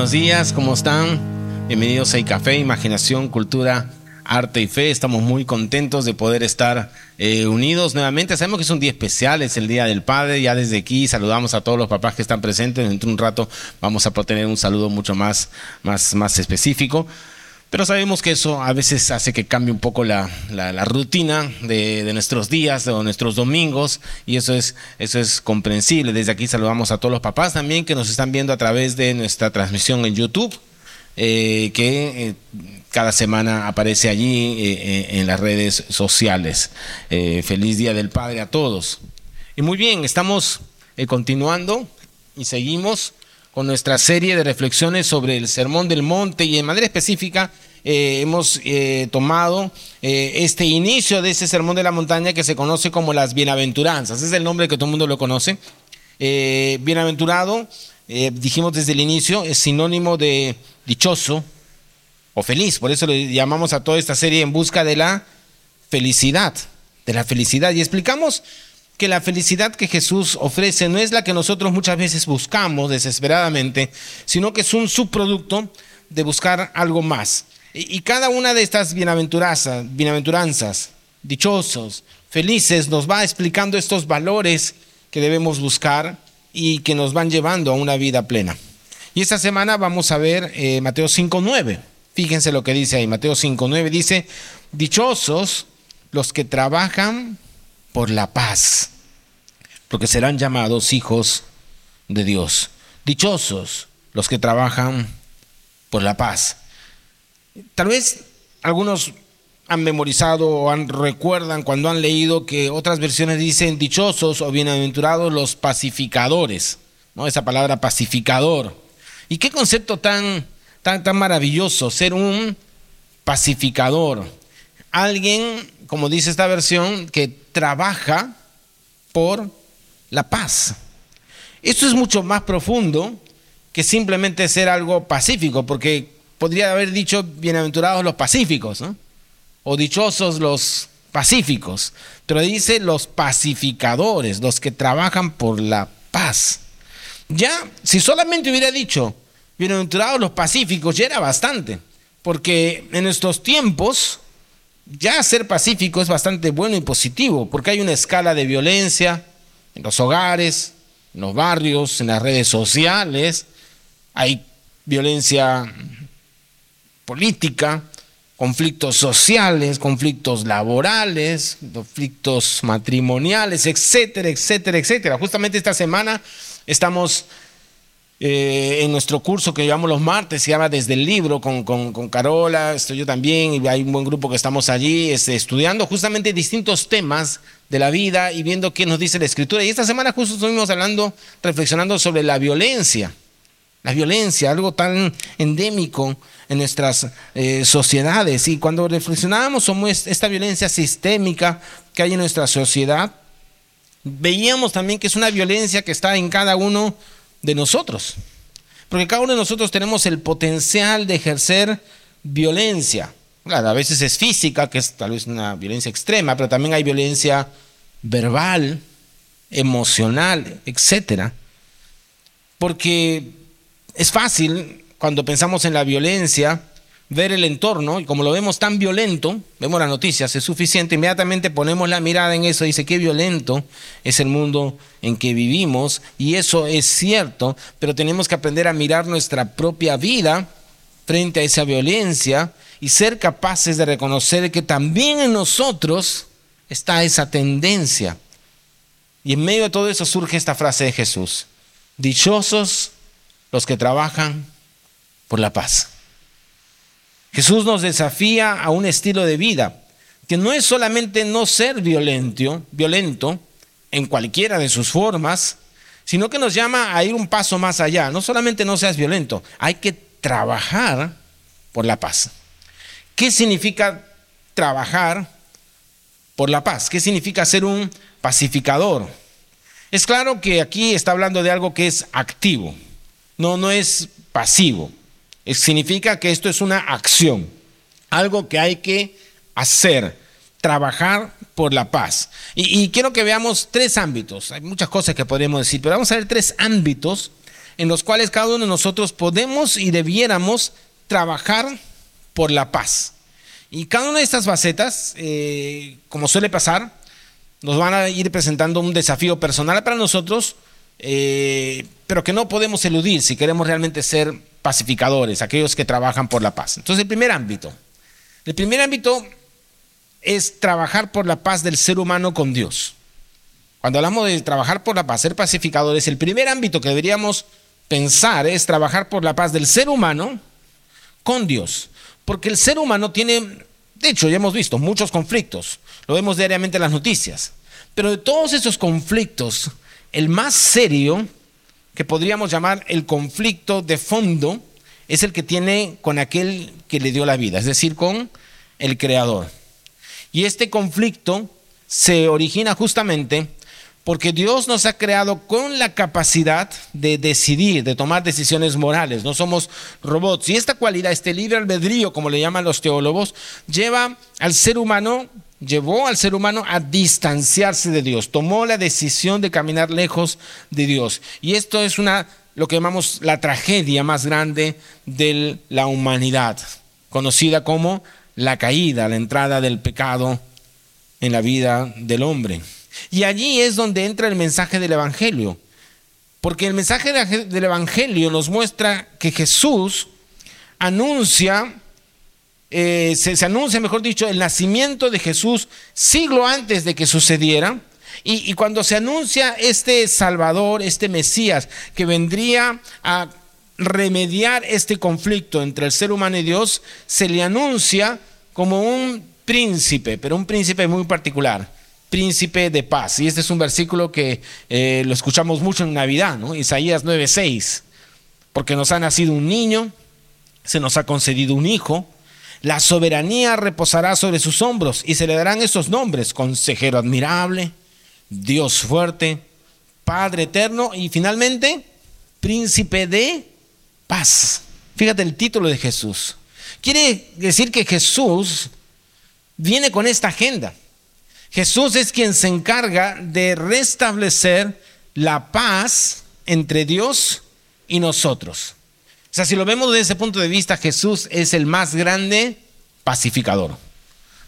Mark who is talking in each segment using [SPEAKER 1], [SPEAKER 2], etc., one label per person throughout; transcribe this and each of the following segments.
[SPEAKER 1] buenos días, ¿cómo están? Bienvenidos a Café, Imaginación, Cultura, Arte y Fe. Estamos muy contentos de poder estar eh, unidos nuevamente. Sabemos que es un día especial, es el Día del Padre. Ya desde aquí saludamos a todos los papás que están presentes. Dentro de un rato vamos a tener un saludo mucho más, más, más específico. Pero sabemos que eso a veces hace que cambie un poco la, rutina de, nuestros días o nuestros domingos y eso es, eso es comprensible. Desde aquí saludamos a todos los papás también que nos están viendo a través de nuestra transmisión en YouTube, eh, que eh, cada semana aparece allí eh, en las redes sociales. feliz Día del Padre a todos. Y muy bien, estamos continuando y seguimos con nuestra serie de reflexiones sobre el Sermón del Monte y en manera específica eh, hemos eh, tomado eh, este inicio de ese Sermón de la Montaña que se conoce como las bienaventuranzas. Es el nombre que todo el mundo lo conoce. bienaventurado, dijimos desde el inicio, es sinónimo de dichoso o feliz. Por eso le llamamos a toda esta serie en busca de la felicidad, de la felicidad. Y explicamos que la felicidad que Jesús ofrece no es la que nosotros muchas veces buscamos desesperadamente, sino que es un subproducto de buscar algo más. Y, cada una de estas bienaventuranzas, bienaventuranzas, dichosos, felices, nos va explicando estos valores que debemos buscar y que nos van llevando a una vida plena. Y esta semana vamos a ver eh, Mateo 5.9. Fíjense lo que dice ahí. Mateo 5.9 dice, dichosos los que trabajan por la paz, porque serán llamados hijos de Dios. Dichosos los que trabajan por la paz. Tal vez algunos han memorizado o han, recuerdan cuando han leído que otras versiones dicen dichosos o bienaventurados los pacificadores, ¿no? Esa palabra pacificador. ¿Y qué concepto tan, tan, tan maravilloso ser un pacificador? Alguien, como dice esta versión, que trabaja por la paz. Esto es mucho más profundo que simplemente ser algo pacífico, porque podría haber dicho bienaventurados los pacíficos, ¿no? o dichosos los pacíficos, pero dice los pacificadores, los que trabajan por la paz. Ya, si solamente hubiera dicho bienaventurados los pacíficos, ya era bastante, porque en nuestros tiempos ya ser pacífico es bastante bueno y positivo, porque hay una escala de violencia en los hogares, en los barrios, en las redes sociales, hay violencia política, conflictos sociales, conflictos laborales, conflictos matrimoniales, etcétera, etcétera, etcétera. Justamente esta semana estamos eh, en nuestro curso que llevamos los martes, se llama Desde el Libro, con, con, Carola, estoy yo también, y hay un buen grupo que estamos allí este, estudiando justamente distintos temas de la vida y viendo qué nos dice la Escritura. Y esta semana justo estuvimos hablando, reflexionando sobre la violencia. La violencia, algo tan endémico en nuestras eh, sociedades. Y cuando reflexionábamos sobre esta violencia sistémica que hay en nuestra sociedad, veíamos también que es una violencia que está en cada uno de nosotros. Porque cada uno de nosotros tenemos el potencial de ejercer violencia. A veces es física, que es tal vez una violencia extrema, pero también hay violencia verbal, emocional, etcétera. Porque es fácil cuando pensamos en la violencia, ver el entorno, y como lo vemos tan violento, vemos las noticias, es suficiente, inmediatamente ponemos la mirada en eso, dice, qué violento es el mundo en que vivimos, y eso es cierto, pero tenemos que aprender a mirar nuestra propia vida frente a esa violencia y ser capaces de reconocer que también en nosotros está esa tendencia. Y en medio de todo eso surge esta frase de Jesús, dichosos los que trabajan por la paz. Jesús nos desafía a un estilo de vida que no es solamente no ser violento, violento en cualquiera de sus formas, sino que nos llama a ir un paso más allá. No solamente no seas violento, hay que trabajar por la paz. ¿Qué significa trabajar por la paz? ¿Qué significa ser un pacificador? Es claro que aquí está hablando de algo que es activo, no, no es pasivo. Significa que esto es una acción, algo que hay que hacer, trabajar por la paz. Y, quiero que veamos tres ámbitos. Hay muchas cosas que podríamos decir, pero vamos a ver tres ámbitos en los cuales cada uno de nosotros podemos y debiéramos trabajar por la paz. Y cada una de estas facetas, eh, como suele pasar, nos van a ir presentando un desafío personal para nosotros, eh, pero que no podemos eludir si queremos realmente ser pacificadores, aquellos que trabajan por la paz. Entonces, el primer ámbito. El primer ámbito es trabajar por la paz del ser humano con Dios. Cuando hablamos de trabajar por la paz, ser pacificadores, el primer ámbito que deberíamos pensar es trabajar por la paz del ser humano con Dios. Porque el ser humano tiene, de hecho, ya hemos visto muchos conflictos, lo vemos diariamente en las noticias. Pero de todos esos conflictos, el más serio, que podríamos llamar el conflicto de fondo, es el que tiene con aquel que le dio la vida, es decir, con el Creador. Y este conflicto se origina justamente porque Dios nos ha creado con la capacidad de decidir, de tomar decisiones morales. No somos robots. Y esta cualidad, este libre albedrío, como le llaman los teólogos, lleva al ser humano, llevó al ser humano a distanciarse de Dios. Tomó la decisión de caminar lejos de Dios. Y esto es una, lo que llamamos la tragedia más grande de la humanidad, conocida como la caída, la entrada del pecado en la vida del hombre. Y allí es donde entra el mensaje del Evangelio. Porque el mensaje del Evangelio nos muestra que Jesús anuncia, eh, se, anuncia, mejor dicho, el nacimiento de Jesús siglo antes de que sucediera. Y, cuando se anuncia este Salvador, este Mesías, que vendría a remediar este conflicto entre el ser humano y Dios, se le anuncia como un príncipe, pero un príncipe muy particular príncipe de paz. Y este es un versículo que eh, lo escuchamos mucho en Navidad, ¿no? Isaías 9:6. Porque nos ha nacido un niño, se nos ha concedido un hijo, la soberanía reposará sobre sus hombros y se le darán esos nombres, consejero admirable, Dios fuerte, Padre eterno y finalmente príncipe de paz. Fíjate el título de Jesús. Quiere decir que Jesús viene con esta agenda. Jesús es quien se encarga de restablecer la paz entre Dios y nosotros. O sea, si lo vemos desde ese punto de vista, Jesús es el más grande pacificador,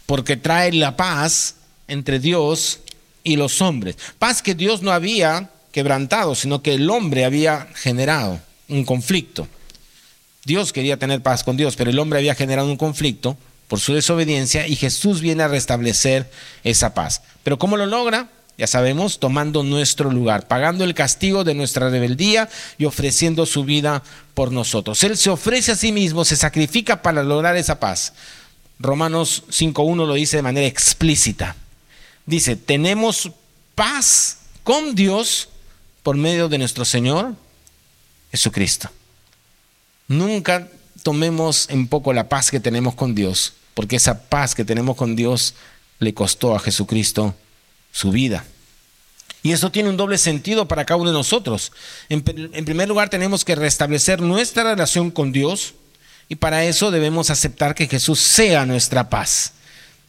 [SPEAKER 1] porque trae la paz entre Dios y los hombres. Paz que Dios no había quebrantado, sino que el hombre había generado un conflicto. Dios quería tener paz con Dios, pero el hombre había generado un conflicto por su desobediencia y Jesús viene a restablecer esa paz. Pero ¿cómo lo logra? Ya sabemos, tomando nuestro lugar, pagando el castigo de nuestra rebeldía y ofreciendo su vida por nosotros. Él se ofrece a sí mismo, se sacrifica para lograr esa paz. Romanos 5.1 lo dice de manera explícita. Dice, tenemos paz con Dios por medio de nuestro Señor Jesucristo. Nunca tomemos en poco la paz que tenemos con Dios porque esa paz que tenemos con Dios le costó a Jesucristo su vida. Y eso tiene un doble sentido para cada uno de nosotros. En, primer lugar, tenemos que restablecer nuestra relación con Dios y para eso debemos aceptar que Jesús sea nuestra paz.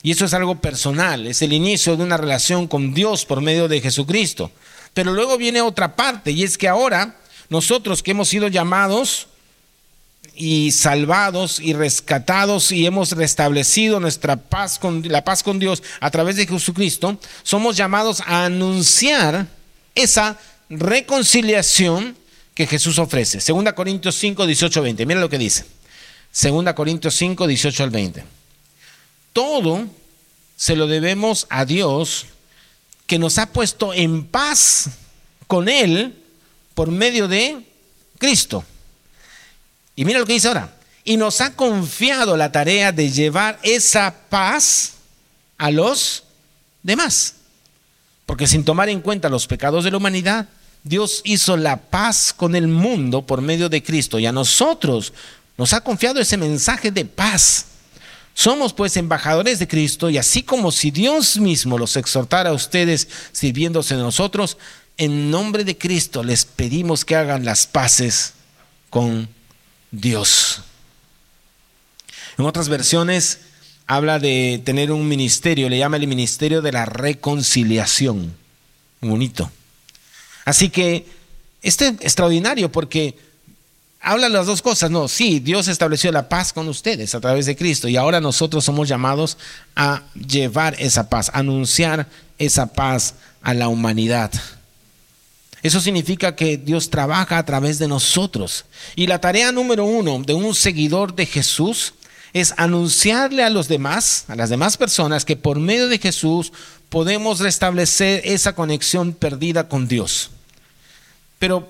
[SPEAKER 1] Y eso es algo personal, es el inicio de una relación con Dios por medio de Jesucristo. Pero luego viene otra parte y es que ahora nosotros que hemos sido llamados y salvados y rescatados y hemos restablecido nuestra paz con la paz con Dios a través de Jesucristo, somos llamados a anunciar esa reconciliación que Jesús ofrece. Segunda Corintios 5, 18, 20. Mira lo que dice. Segunda Corintios 5, 18 al 20. Todo se lo debemos a Dios que nos ha puesto en paz con Él por medio de Cristo y mira lo que dice ahora. Y nos ha confiado la tarea de llevar esa paz a los demás. Porque sin tomar en cuenta los pecados de la humanidad, Dios hizo la paz con el mundo por medio de Cristo. Y a nosotros nos ha confiado ese mensaje de paz. Somos pues embajadores de Cristo y así como si Dios mismo los exhortara a ustedes sirviéndose de nosotros, en nombre de Cristo les pedimos que hagan las paces con Dios. En otras versiones habla de tener un ministerio, le llama el ministerio de la reconciliación. Bonito. Así que Esto es extraordinario porque habla las dos cosas. No, sí, Dios estableció la paz con ustedes a través de Cristo y ahora nosotros somos llamados a llevar esa paz, a anunciar esa paz a la humanidad. Eso significa que Dios trabaja a través de nosotros. Y la tarea número uno de un seguidor de Jesús es anunciarle a los demás, a las demás personas, que por medio de Jesús podemos restablecer esa conexión perdida con Dios. Pero,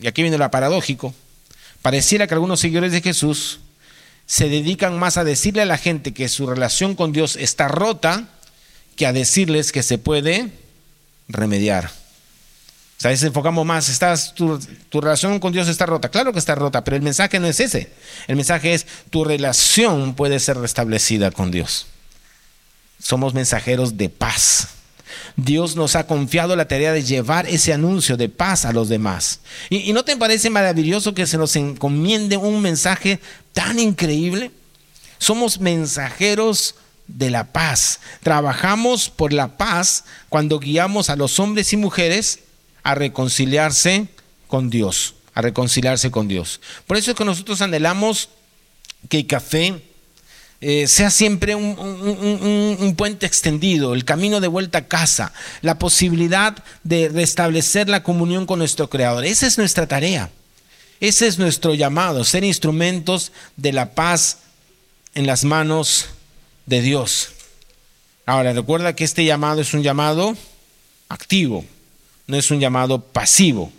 [SPEAKER 1] y aquí viene lo paradójico, pareciera que algunos seguidores de Jesús se dedican más a decirle a la gente que su relación con Dios está rota que a decirles que se puede remediar. Sea, enfocamos más, estás, tu, tu, relación con Dios está rota. Claro que está rota, pero el mensaje no es ese. El mensaje es, tu relación puede ser restablecida con Dios. Somos mensajeros de paz. Dios nos ha confiado la tarea de llevar ese anuncio de paz a los demás. ¿Y, y no te parece maravilloso que se nos encomiende un mensaje tan increíble? Somos mensajeros de la paz. Trabajamos por la paz cuando guiamos a los hombres y mujeres a reconciliarse con Dios, a reconciliarse con Dios. Por eso es que nosotros anhelamos que el café eh, sea siempre un, un, puente extendido, el camino de vuelta a casa, la posibilidad de restablecer la comunión con nuestro Creador. Esa es nuestra tarea, ese es nuestro llamado, ser instrumentos de la paz en las manos de Dios. Ahora, recuerda que este llamado es un llamado activo no es un llamado pasivo.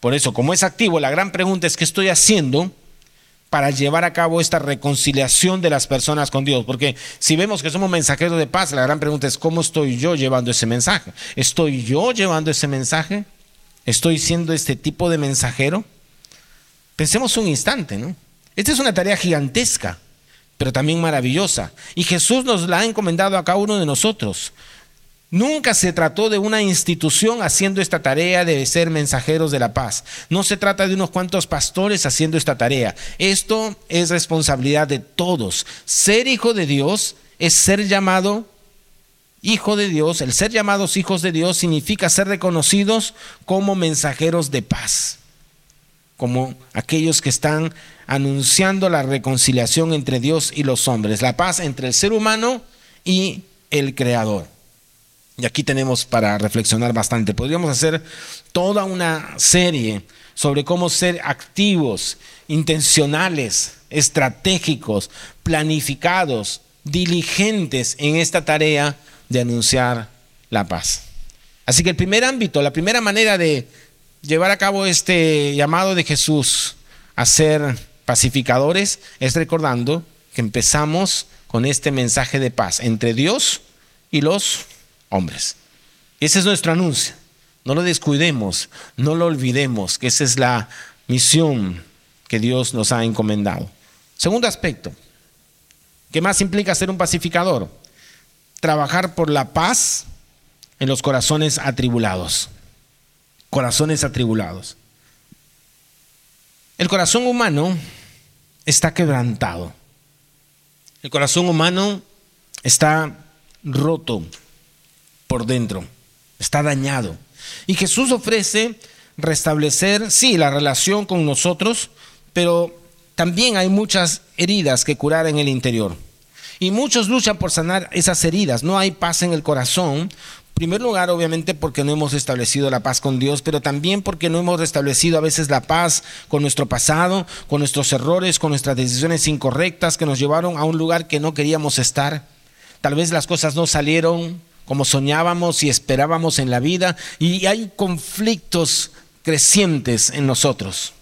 [SPEAKER 1] Por eso, como es activo, la gran pregunta es qué estoy haciendo para llevar a cabo esta reconciliación de las personas con Dios. Porque si vemos que somos mensajeros de paz, la gran pregunta es cómo estoy yo llevando ese mensaje. ¿Estoy yo llevando ese mensaje? ¿Estoy siendo este tipo de mensajero? Pensemos un instante, ¿no? Esta es una tarea gigantesca, pero también maravillosa. Y Jesús nos la ha encomendado a cada uno de nosotros. Nunca se trató de una institución haciendo esta tarea de ser mensajeros de la paz. No se trata de unos cuantos pastores haciendo esta tarea. Esto es responsabilidad de todos. Ser hijo de Dios es ser llamado hijo de Dios. El ser llamados hijos de Dios significa ser reconocidos como mensajeros de paz. Como aquellos que están anunciando la reconciliación entre Dios y los hombres. La paz entre el ser humano y el Creador. Y aquí tenemos para reflexionar bastante. Podríamos hacer toda una serie sobre cómo ser activos, intencionales, estratégicos, planificados, diligentes en esta tarea de anunciar la paz. Así que el primer ámbito, la primera manera de llevar a cabo este llamado de Jesús a ser pacificadores es recordando que empezamos con este mensaje de paz entre Dios y los hombres. Ese es nuestro anuncio. No lo descuidemos, no lo olvidemos, que esa es la misión que Dios nos ha encomendado. Segundo aspecto, ¿qué más implica ser un pacificador? Trabajar por la paz en los corazones atribulados. Corazones atribulados. El corazón humano está quebrantado. El corazón humano está roto por dentro, está dañado. Y Jesús ofrece restablecer, sí, la relación con nosotros, pero también hay muchas heridas que curar en el interior. Y muchos luchan por sanar esas heridas. No hay paz en el corazón. En primer lugar, obviamente, porque no hemos establecido la paz con Dios, pero también porque no hemos restablecido a veces la paz con nuestro pasado, con nuestros errores, con nuestras decisiones incorrectas que nos llevaron a un lugar que no queríamos estar. Tal vez las cosas no salieron como soñábamos y esperábamos en la vida, y hay conflictos crecientes en nosotros.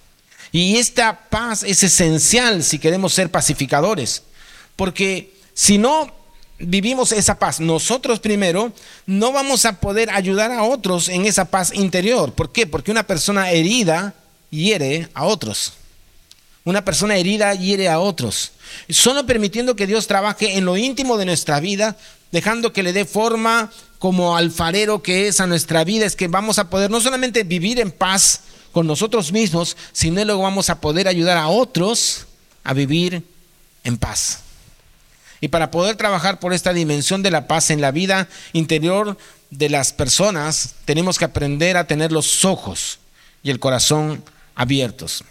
[SPEAKER 1] Y esta paz es esencial si queremos ser pacificadores, porque si no vivimos esa paz nosotros primero, no vamos a poder ayudar a otros en esa paz interior. ¿Por qué? Porque una persona herida hiere a otros. Una persona herida hiere a otros. Solo permitiendo que Dios trabaje en lo íntimo de nuestra vida dejando que le dé forma como alfarero que es a nuestra vida, es que vamos a poder no solamente vivir en paz con nosotros mismos, sino luego vamos a poder ayudar a otros a vivir en paz. Y para poder trabajar por esta dimensión de la paz en la vida interior de las personas, tenemos que aprender a tener los ojos y el corazón abiertos.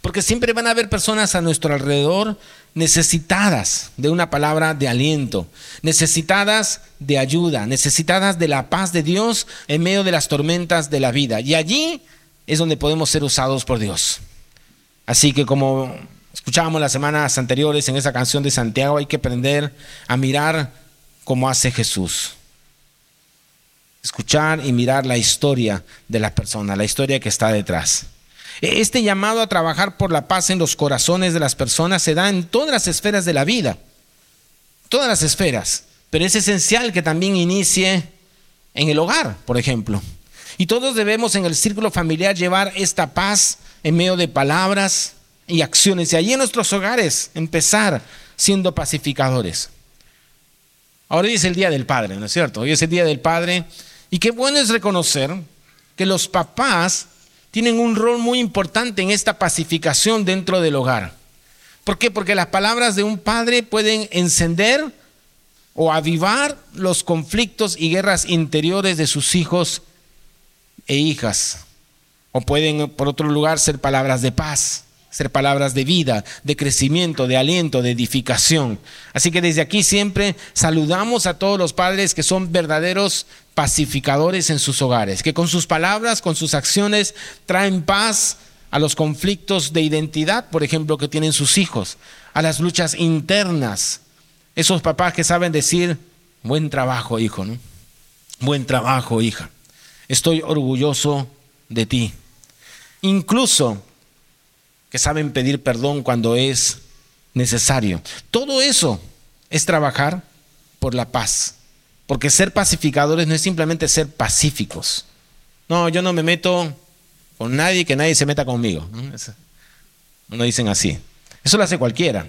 [SPEAKER 1] Porque siempre van a haber personas a nuestro alrededor necesitadas de una palabra de aliento, necesitadas de ayuda, necesitadas de la paz de Dios en medio de las tormentas de la vida. Y allí es donde podemos ser usados por Dios. Así que como escuchábamos las semanas anteriores en esa canción de Santiago, hay que aprender a mirar como hace Jesús. Escuchar y mirar la historia de la persona, la historia que está detrás. Este llamado a trabajar por la paz en los corazones de las personas se da en todas las esferas de la vida, todas las esferas, pero es esencial que también inicie en el hogar, por ejemplo. Y todos debemos en el círculo familiar llevar esta paz en medio de palabras y acciones. Y allí en nuestros hogares empezar siendo pacificadores. Ahora hoy es el Día del Padre, ¿no es cierto? Hoy es el Día del Padre. Y qué bueno es reconocer que los papás tienen un rol muy importante en esta pacificación dentro del hogar. ¿Por qué? Porque las palabras de un padre pueden encender o avivar los conflictos y guerras interiores de sus hijos e hijas. O pueden, por otro lugar, ser palabras de paz, ser palabras de vida, de crecimiento, de aliento, de edificación. Así que desde aquí siempre saludamos a todos los padres que son verdaderos pacificadores en sus hogares, que con sus palabras, con sus acciones, traen paz a los conflictos de identidad, por ejemplo, que tienen sus hijos, a las luchas internas. Esos papás que saben decir, buen trabajo, hijo, ¿no? Buen trabajo, hija. Estoy orgulloso de ti. Incluso que saben pedir perdón cuando es necesario. Todo eso es trabajar por la paz. Porque ser pacificadores no es simplemente ser pacíficos. No, yo no me meto con nadie, que nadie se meta conmigo. No dicen así. Eso lo hace cualquiera.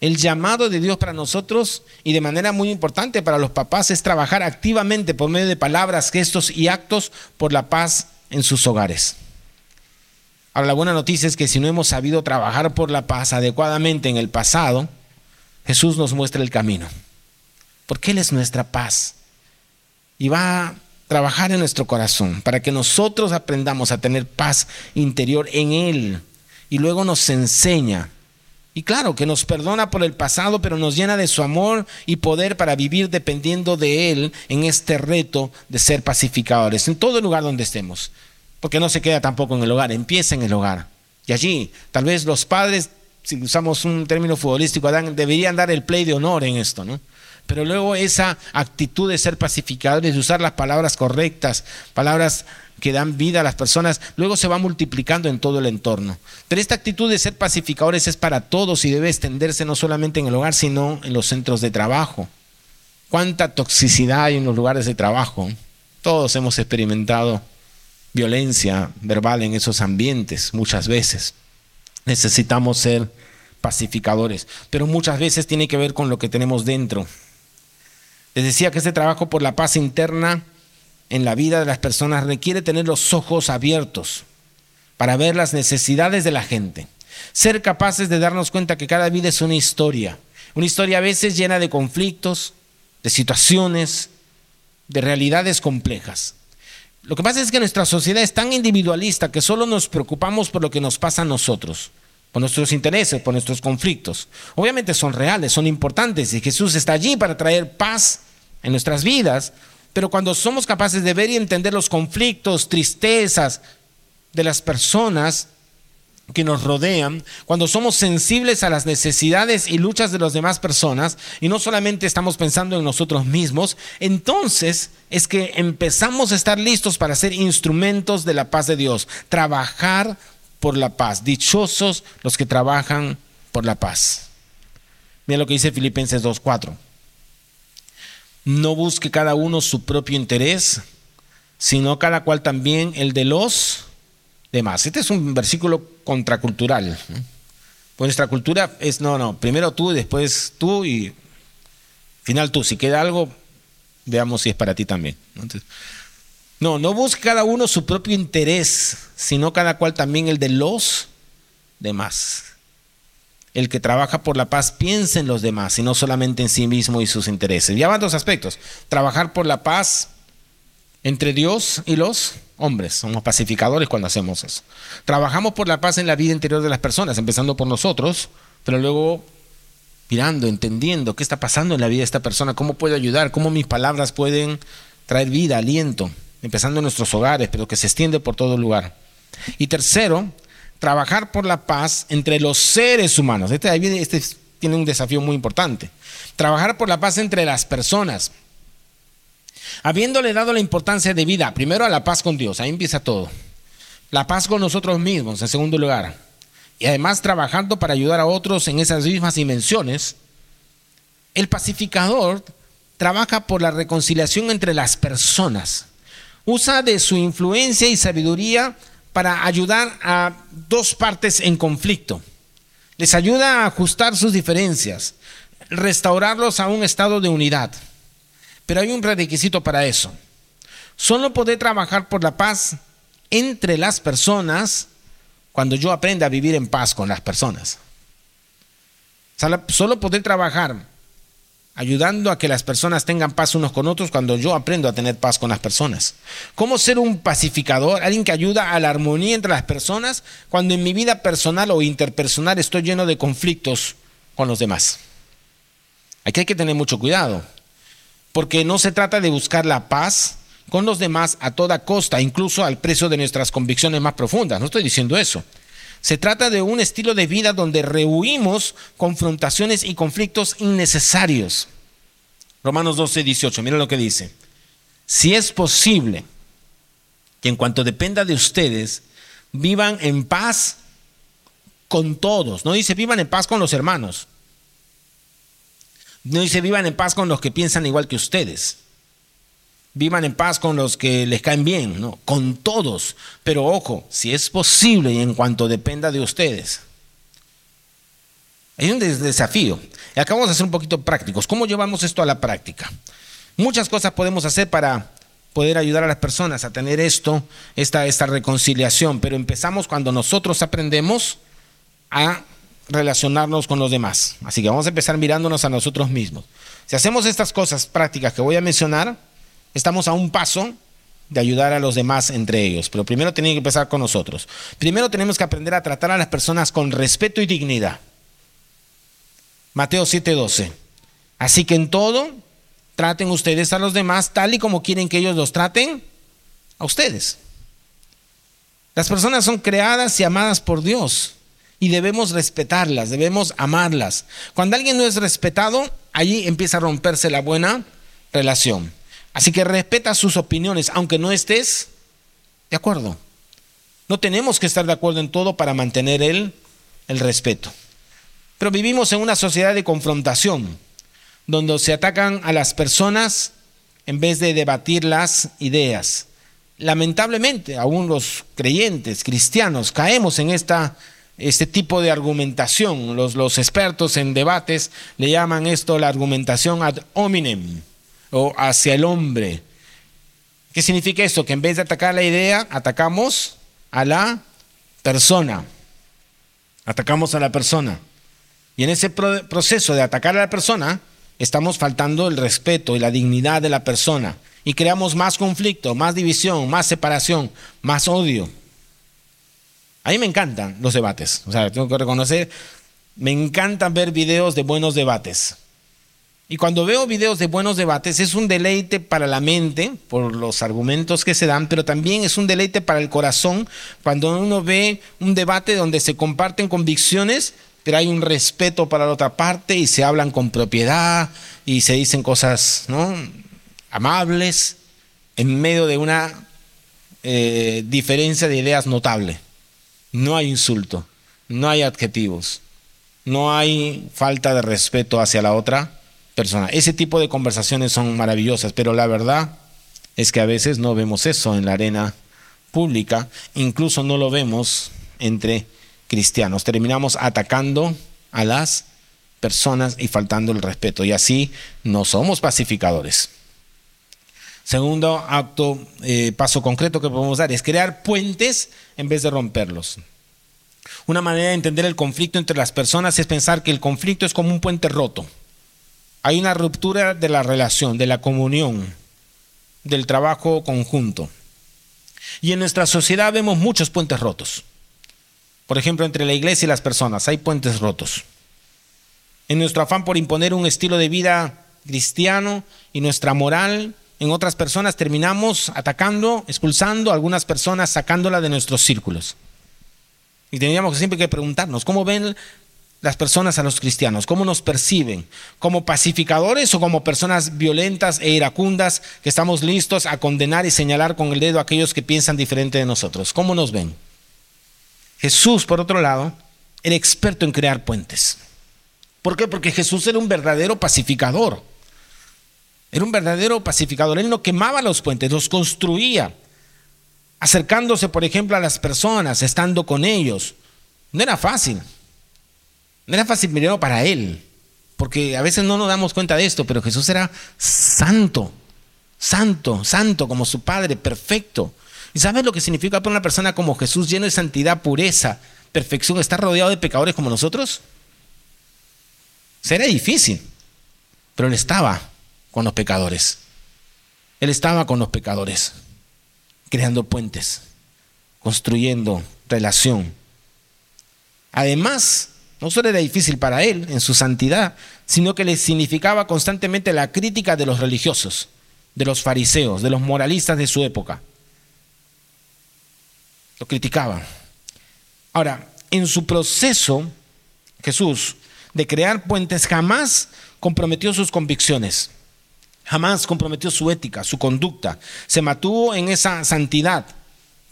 [SPEAKER 1] El llamado de Dios para nosotros y de manera muy importante para los papás es trabajar activamente por medio de palabras, gestos y actos por la paz en sus hogares. Ahora la buena noticia es que si no hemos sabido trabajar por la paz adecuadamente en el pasado, Jesús nos muestra el camino porque Él es nuestra paz. Y va a trabajar en nuestro corazón para que nosotros aprendamos a tener paz interior en Él. Y luego nos enseña. Y claro, que nos perdona por el pasado, pero nos llena de su amor y poder para vivir dependiendo de Él en este reto de ser pacificadores, en todo lugar donde estemos. Porque no se queda tampoco en el hogar, empieza en el hogar. Y allí, tal vez los padres, si usamos un término futbolístico, deberían dar el play de honor en esto, ¿no? Pero luego esa actitud de ser pacificadores, de usar las palabras correctas, palabras que dan vida a las personas, luego se va multiplicando en todo el entorno. Pero esta actitud de ser pacificadores es para todos y debe extenderse no solamente en el hogar, sino en los centros de trabajo. ¿Cuánta toxicidad hay en los lugares de trabajo? Todos hemos experimentado violencia verbal en esos ambientes muchas veces. Necesitamos ser pacificadores, pero muchas veces tiene que ver con lo que tenemos dentro. Les decía que este trabajo por la paz interna en la vida de las personas requiere tener los ojos abiertos para ver las necesidades de la gente. Ser capaces de darnos cuenta que cada vida es una historia. Una historia a veces llena de conflictos, de situaciones, de realidades complejas. Lo que pasa es que nuestra sociedad es tan individualista que solo nos preocupamos por lo que nos pasa a nosotros, por nuestros intereses, por nuestros conflictos. Obviamente son reales, son importantes y Jesús está allí para traer paz en nuestras vidas, pero cuando somos capaces de ver y entender los conflictos, tristezas de las personas que nos rodean, cuando somos sensibles a las necesidades y luchas de las demás personas y no solamente estamos pensando en nosotros mismos, entonces es que empezamos a estar listos para ser instrumentos de la paz de Dios, trabajar por la paz. Dichosos los que trabajan por la paz. Mira lo que dice Filipenses 2.4 no busque cada uno su propio interés, sino cada cual también el de los demás. Este es un versículo contracultural. Pues nuestra cultura es, no, no, primero tú después tú y final tú. Si queda algo, veamos si es para ti también. no, no busque cada uno su propio interés, sino cada cual también el de los demás. El que trabaja por la paz piensa en los demás y no solamente en sí mismo y sus intereses. Ya van dos aspectos. Trabajar por la paz entre Dios y los hombres, somos pacificadores cuando hacemos eso. Trabajamos por la paz en la vida interior de las personas, empezando por nosotros, pero luego mirando, entendiendo qué está pasando en la vida de esta persona, cómo puedo ayudar, cómo mis palabras pueden traer vida, aliento, empezando en nuestros hogares, pero que se extiende por todo lugar. Y tercero, trabajar por la paz entre los seres humanos. Este, este tiene un desafío muy importante. Trabajar por la paz entre las personas. Habiéndole dado la importancia de vida, primero a la paz con Dios, ahí empieza todo. La paz con nosotros mismos, en segundo lugar. Y además trabajando para ayudar a otros en esas mismas dimensiones. El pacificador trabaja por la reconciliación entre las personas. Usa de su influencia y sabiduría para ayudar a dos partes en conflicto. Les ayuda a ajustar sus diferencias, restaurarlos a un estado de unidad. Pero hay un requisito para eso. Solo poder trabajar por la paz entre las personas cuando yo aprenda a vivir en paz con las personas. Solo poder trabajar ayudando a que las personas tengan paz unos con otros cuando yo aprendo a tener paz con las personas. ¿Cómo ser un pacificador, alguien que ayuda a la armonía entre las personas cuando en mi vida personal o interpersonal estoy lleno de conflictos con los demás? Aquí hay que tener mucho cuidado porque no se trata de buscar la paz con los demás a toda costa, incluso al precio de nuestras convicciones más profundas. No estoy diciendo eso. Se trata de un estilo de vida donde rehuimos confrontaciones y conflictos innecesarios. Romanos 12, 18, mira lo que dice. Si es posible que en cuanto dependa de ustedes, vivan en paz con todos. No dice vivan en paz con los hermanos. No dice vivan en paz con los que piensan igual que ustedes. Vivan en paz con los que les caen bien, no, con todos. Pero ojo, si es posible y en cuanto dependa de ustedes. Hay un desafío. Y acá vamos ser un poquito prácticos. ¿Cómo llevamos esto a la práctica? Muchas cosas podemos hacer para poder ayudar a las personas a tener esto, esta, esta reconciliación, pero empezamos cuando nosotros aprendemos a relacionarnos con los demás. Así que vamos a empezar mirándonos a nosotros mismos. Si hacemos estas cosas prácticas que voy a mencionar, estamos a un paso de ayudar a los demás entre ellos. Pero primero tiene que empezar con nosotros. Primero tenemos que aprender a tratar a las personas con respeto y dignidad. Mateo 7:12. Así que en todo, traten ustedes a los demás tal y como quieren que ellos los traten a ustedes. Las personas son creadas y amadas por Dios y debemos respetarlas, debemos amarlas. Cuando alguien no es respetado, allí empieza a romperse la buena relación. Así que respeta sus opiniones, aunque no estés de acuerdo. No tenemos que estar de acuerdo en todo para mantener el, el respeto. Pero vivimos en una sociedad de confrontación, donde se atacan a las personas en vez de debatir las ideas. Lamentablemente, aún los creyentes cristianos caemos en esta este tipo de argumentación. Los, los expertos en debates le llaman esto la argumentación ad hominem o hacia el hombre. ¿Qué significa esto? Que en vez de atacar la idea, atacamos a la persona. Atacamos a la persona. Y en ese proceso de atacar a la persona, estamos faltando el respeto y la dignidad de la persona. Y creamos más conflicto, más división, más separación, más odio. A mí me encantan los debates, o sea, tengo que reconocer, me encantan ver videos de buenos debates. Y cuando veo videos de buenos debates es un deleite para la mente por los argumentos que se dan, pero también es un deleite para el corazón cuando uno ve un debate donde se comparten convicciones, pero hay un respeto para la otra parte y se hablan con propiedad y se dicen cosas ¿no? amables en medio de una eh, diferencia de ideas notable. No hay insulto, no hay adjetivos, no hay falta de respeto hacia la otra persona. Ese tipo de conversaciones son maravillosas, pero la verdad es que a veces no vemos eso en la arena pública, incluso no lo vemos entre cristianos. Terminamos atacando a las personas y faltando el respeto, y así no somos pacificadores. Segundo acto, eh, paso concreto que podemos dar es crear puentes en vez de romperlos. Una manera de entender el conflicto entre las personas es pensar que el conflicto es como un puente roto. Hay una ruptura de la relación, de la comunión, del trabajo conjunto. Y en nuestra sociedad vemos muchos puentes rotos. Por ejemplo, entre la iglesia y las personas hay puentes rotos. En nuestro afán por imponer un estilo de vida cristiano y nuestra moral en otras personas terminamos atacando, expulsando a algunas personas, sacándolas de nuestros círculos. Y tendríamos siempre que preguntarnos, ¿cómo ven las personas a los cristianos? ¿Cómo nos perciben? ¿Como pacificadores o como personas violentas e iracundas que estamos listos a condenar y señalar con el dedo a aquellos que piensan diferente de nosotros? ¿Cómo nos ven? Jesús, por otro lado, era experto en crear puentes. ¿Por qué? Porque Jesús era un verdadero pacificador. Era un verdadero pacificador. Él no quemaba los puentes, los construía. Acercándose, por ejemplo, a las personas, estando con ellos. No era fácil. No era fácil primero para él. Porque a veces no nos damos cuenta de esto, pero Jesús era santo. Santo, santo, como su Padre, perfecto. ¿Y sabes lo que significa para una persona como Jesús, lleno de santidad, pureza, perfección, estar rodeado de pecadores como nosotros? Será difícil, pero él estaba con los pecadores. Él estaba con los pecadores, creando puentes, construyendo relación. Además, no solo era difícil para él en su santidad, sino que le significaba constantemente la crítica de los religiosos, de los fariseos, de los moralistas de su época. Lo criticaban. Ahora, en su proceso, Jesús, de crear puentes, jamás comprometió sus convicciones, jamás comprometió su ética, su conducta, se mantuvo en esa santidad,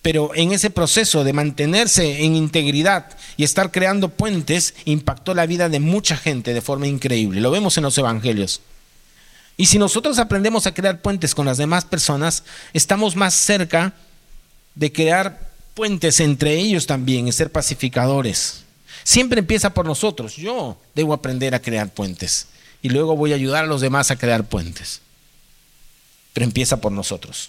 [SPEAKER 1] pero en ese proceso de mantenerse en integridad y estar creando puentes, impactó la vida de mucha gente de forma increíble. Lo vemos en los evangelios. Y si nosotros aprendemos a crear puentes con las demás personas, estamos más cerca de crear puentes entre ellos también y ser pacificadores. Siempre empieza por nosotros. Yo debo aprender a crear puentes y luego voy a ayudar a los demás a crear puentes. Pero empieza por nosotros.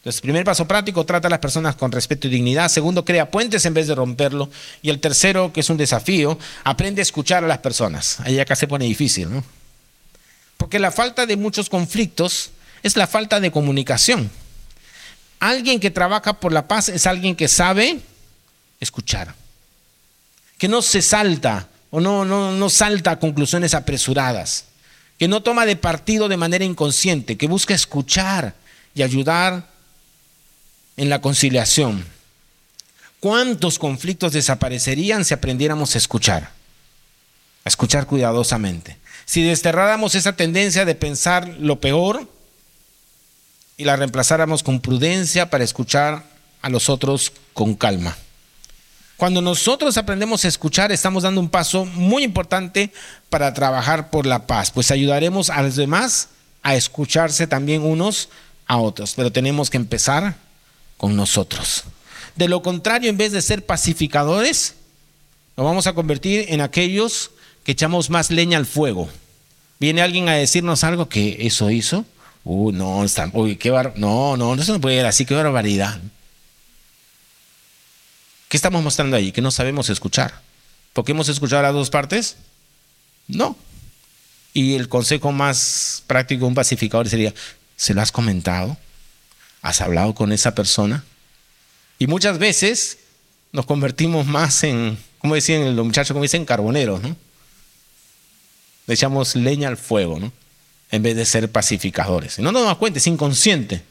[SPEAKER 1] Entonces, primer paso práctico, trata a las personas con respeto y dignidad. Segundo, crea puentes en vez de romperlo. Y el tercero, que es un desafío, aprende a escuchar a las personas. Ahí acá se pone difícil, ¿no? Porque la falta de muchos conflictos es la falta de comunicación. Alguien que trabaja por la paz es alguien que sabe escuchar, que no se salta o no, no, no salta a conclusiones apresuradas, que no toma de partido de manera inconsciente, que busca escuchar y ayudar en la conciliación. ¿Cuántos conflictos desaparecerían si aprendiéramos a escuchar? A escuchar cuidadosamente. Si desterráramos esa tendencia de pensar lo peor, y la reemplazáramos con prudencia para escuchar a los otros con calma. Cuando nosotros aprendemos a escuchar, estamos dando un paso muy importante para trabajar por la paz, pues ayudaremos a los demás a escucharse también unos a otros, pero tenemos que empezar con nosotros. De lo contrario, en vez de ser pacificadores, nos vamos a convertir en aquellos que echamos más leña al fuego. Viene alguien a decirnos algo que eso hizo, Uh, no, está, uy, qué bar no, no, no se puede ir así, qué barbaridad. ¿Qué estamos mostrando ahí? Que no sabemos escuchar. ¿Por qué hemos escuchado las dos partes? No. Y el consejo más práctico de un pacificador sería, ¿se lo has comentado? ¿Has hablado con esa persona? Y muchas veces nos convertimos más en, como decían los muchachos, como dicen, carboneros, ¿no? Le echamos leña al fuego, ¿no? en vez de ser pacificadores. No nos damos cuenta, es inconsciente.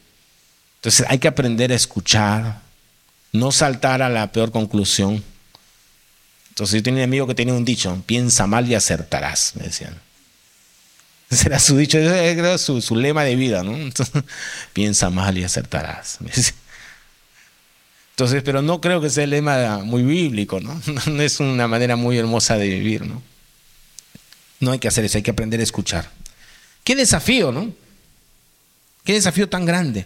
[SPEAKER 1] Entonces hay que aprender a escuchar, no saltar a la peor conclusión. Entonces yo tenía un amigo que tenía un dicho, piensa mal y acertarás, me decían. Ese era su dicho, era su, su lema de vida, ¿no? piensa mal y acertarás. Entonces, pero no creo que sea el lema muy bíblico, ¿no? No es una manera muy hermosa de vivir, ¿no? No hay que hacer eso, hay que aprender a escuchar. Qué desafío, ¿no? Qué desafío tan grande.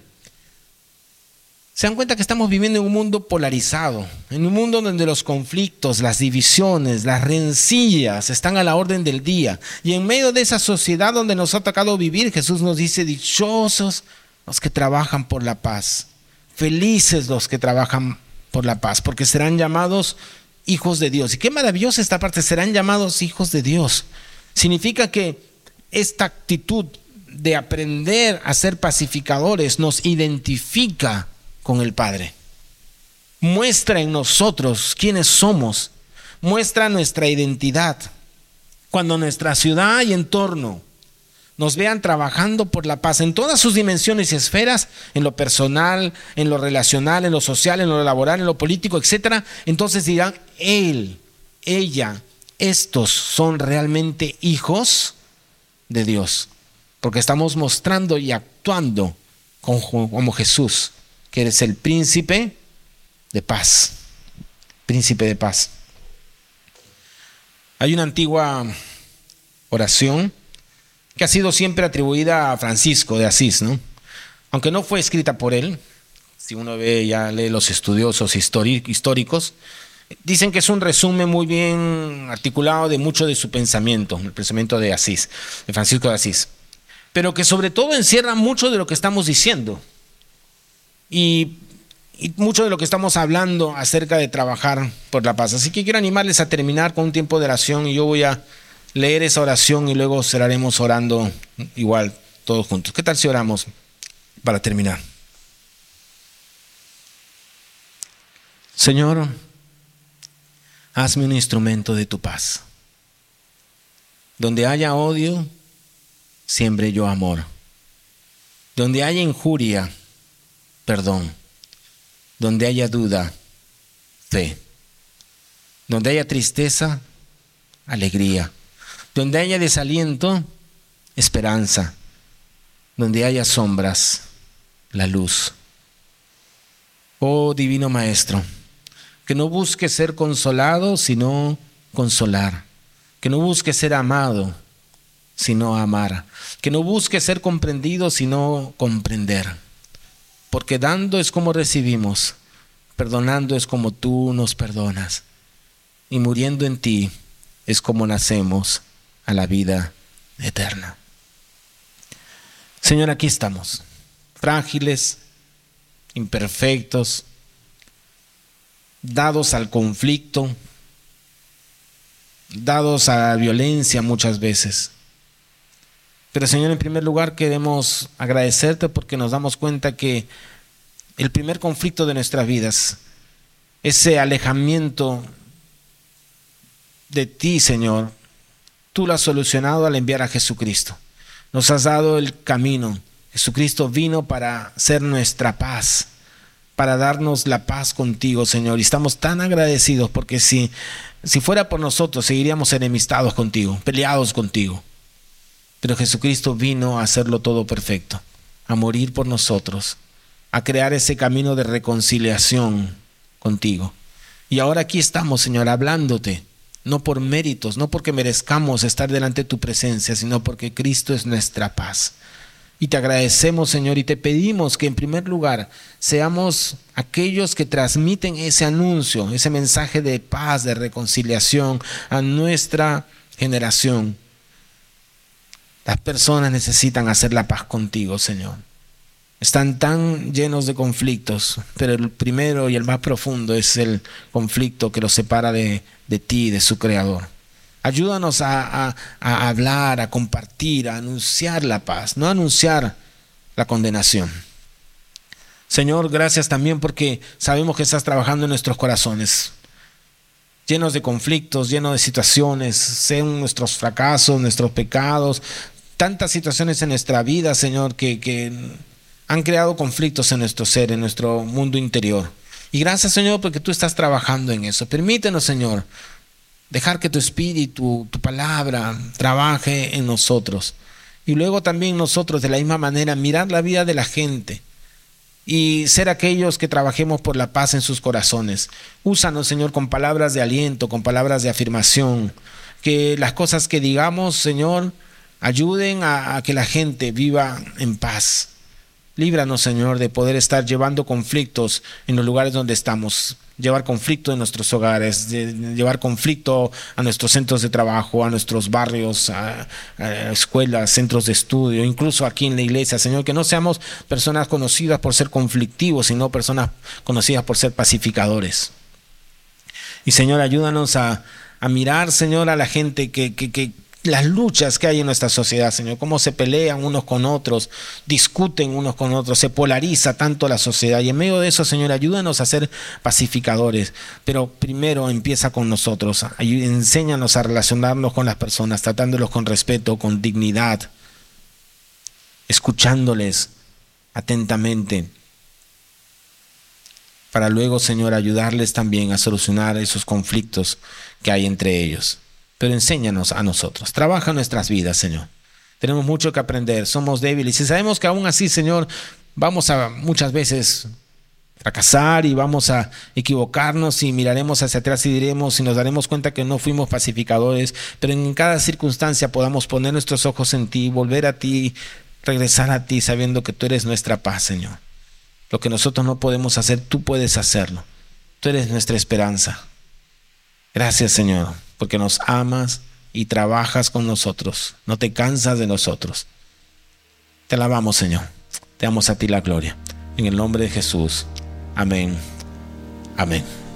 [SPEAKER 1] Se dan cuenta que estamos viviendo en un mundo polarizado, en un mundo donde los conflictos, las divisiones, las rencillas están a la orden del día. Y en medio de esa sociedad donde nos ha tocado vivir, Jesús nos dice, dichosos los que trabajan por la paz, felices los que trabajan por la paz, porque serán llamados hijos de Dios. Y qué maravillosa esta parte, serán llamados hijos de Dios. Significa que esta actitud de aprender a ser pacificadores nos identifica con el Padre. Muestra en nosotros quiénes somos, muestra nuestra identidad. Cuando nuestra ciudad y entorno nos vean trabajando por la paz en todas sus dimensiones y esferas, en lo personal, en lo relacional, en lo social, en lo laboral, en lo político, etc., entonces dirán, él, ella, estos son realmente hijos de Dios, porque estamos mostrando y actuando como Jesús, que eres el príncipe de paz, príncipe de paz. Hay una antigua oración que ha sido siempre atribuida a Francisco de Asís, ¿no? Aunque no fue escrita por él, si uno ve ya lee los estudiosos históricos, dicen que es un resumen muy bien articulado de mucho de su pensamiento, el pensamiento de Asís, de Francisco de Asís, pero que sobre todo encierra mucho de lo que estamos diciendo y, mucho de lo que estamos hablando acerca de trabajar por la paz. Así que quiero animarles a terminar con un tiempo de oración y yo voy a leer esa oración y luego cerraremos orando igual todos juntos. ¿Qué tal si oramos para terminar? Señor, hazme un instrumento de tu paz. Donde haya odio, siembre yo amor. Donde haya injuria, perdón. Donde haya duda, fe. Donde haya tristeza, alegría. Donde haya desaliento, esperanza. Donde haya sombras, la luz. Oh Divino Maestro, que no busque ser consolado, sino consolar. Que no busque ser amado, sino amar. Que no busque ser comprendido, sino comprender. Porque dando es como recibimos, perdonando es como tú nos perdonas. Y muriendo en ti es como nacemos a la vida eterna. Señor, aquí estamos, frágiles, imperfectos, dados al conflicto, dados a la violencia muchas veces. Pero Señor, en primer lugar queremos agradecerte porque nos damos cuenta que el primer conflicto de nuestras vidas, ese alejamiento de ti, Señor, tú lo has solucionado al enviar a Jesucristo. Nos has dado el camino. Jesucristo vino para ser nuestra paz, para darnos la paz contigo, Señor. Y estamos tan agradecidos porque si, si fuera por nosotros, seguiríamos enemistados contigo, peleados contigo. Pero Jesucristo vino a hacerlo todo perfecto, a morir por nosotros, a crear ese camino de reconciliación contigo. Y ahora aquí estamos, Señor, hablándote no por méritos, no porque merezcamos estar delante de tu presencia, sino porque Cristo es nuestra paz. Y te agradecemos, Señor, y te pedimos que en primer lugar seamos aquellos que transmiten ese anuncio, ese mensaje de paz, de reconciliación a nuestra generación. Las personas necesitan hacer la paz contigo, Señor. Están tan llenos de conflictos, pero el primero y el más profundo es el conflicto que los separa de, de ti, de su creador. Ayúdanos a, a, hablar, a compartir, a anunciar la paz, no anunciar la condenación. Señor, gracias también porque sabemos que estás trabajando en nuestros corazones, llenos de conflictos, llenos de situaciones, sean nuestros fracasos, nuestros pecados, tantas situaciones en nuestra vida, Señor, que, que han creado conflictos en nuestro ser, en nuestro mundo interior. Y gracias Señor porque tú estás trabajando en eso. Permítenos Señor dejar que tu espíritu, tu palabra trabaje en nosotros. Y luego también nosotros de la misma manera mirar la vida de la gente y ser aquellos que trabajemos por la paz en sus corazones. Úsanos Señor con palabras de aliento, con palabras de afirmación. Que las cosas que digamos Señor ayuden a, a que la gente viva en paz. Líbranos, Señor, de poder estar llevando conflictos en los lugares donde estamos, llevar conflicto en nuestros hogares, llevar conflicto a nuestros centros de trabajo, a nuestros barrios, a, escuelas, centros de estudio, incluso aquí en la iglesia, Señor, que no seamos personas conocidas por ser conflictivos, sino personas conocidas por ser pacificadores. Y Señor, ayúdanos a, mirar, Señor, a la gente que, que las luchas que hay en nuestra sociedad, Señor, cómo se pelean unos con otros, discuten unos con otros, se polariza tanto la sociedad. Y en medio de eso, Señor, ayúdanos a ser pacificadores, pero primero empieza con nosotros, enséñanos a relacionarnos con las personas, tratándolos con respeto, con dignidad, escuchándoles atentamente, para luego, Señor, ayudarles también a solucionar esos conflictos que hay entre ellos pero enséñanos a nosotros. Trabaja nuestras vidas, Señor. Tenemos mucho que aprender, somos débiles y sabemos que aún así, Señor, vamos a muchas veces fracasar y vamos a equivocarnos y miraremos hacia atrás y diremos y nos daremos cuenta que no fuimos pacificadores, pero en cada circunstancia podamos poner nuestros ojos en ti, volver a ti, regresar a ti sabiendo que tú eres nuestra paz, Señor. Lo que nosotros no podemos hacer, tú puedes hacerlo. Tú eres nuestra esperanza. Gracias, Señor porque nos amas y trabajas con nosotros, no te cansas de nosotros. Te alabamos, Señor. Te damos a ti la gloria. En el nombre de Jesús. Amén. Amén.